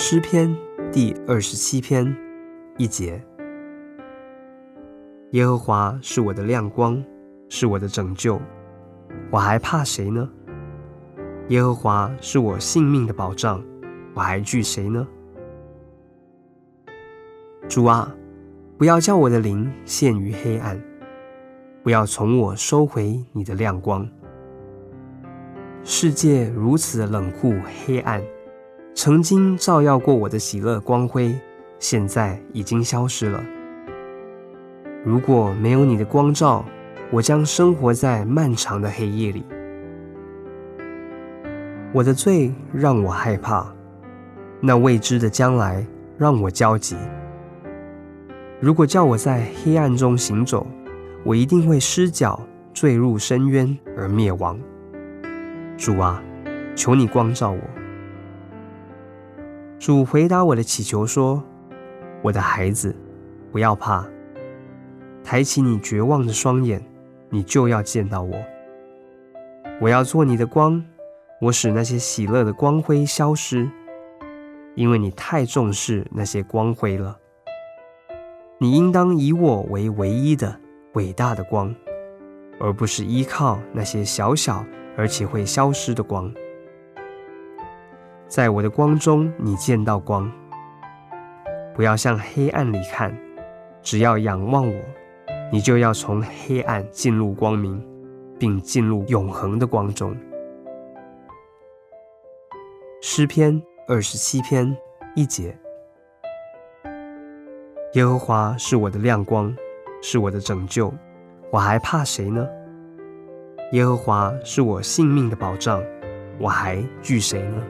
诗篇第二十七篇一节：耶和华是我的亮光，是我的拯救，我还怕谁呢？耶和华是我性命的保障，我还惧谁呢？主啊，不要叫我的灵陷于黑暗，不要从我收回你的亮光。世界如此的冷酷黑暗，曾经照耀过我的喜乐光辉，现在已经消失了。如果没有你的光照，我将生活在漫长的黑夜里。我的罪让我害怕，那未知的将来让我焦急。如果叫我在黑暗中行走，我一定会失脚坠入深渊而灭亡。主啊，求你光照我。主回答我的祈求说：“我的孩子，不要怕，抬起你绝望的双眼，你就要见到我。我要做你的光，我使那些喜乐的光辉消失，因为你太重视那些光辉了。你应当以我为唯一的伟大的光，而不是依靠那些小小。”而且会消失的光，在我的光中，你见到光。不要向黑暗里看，只要仰望我，你就要从黑暗进入光明，并进入永恒的光中。诗篇二十七篇一节：耶和华是我的亮光，是我的拯救，我还怕谁呢？耶和华是我性命的保障，我还惧谁呢？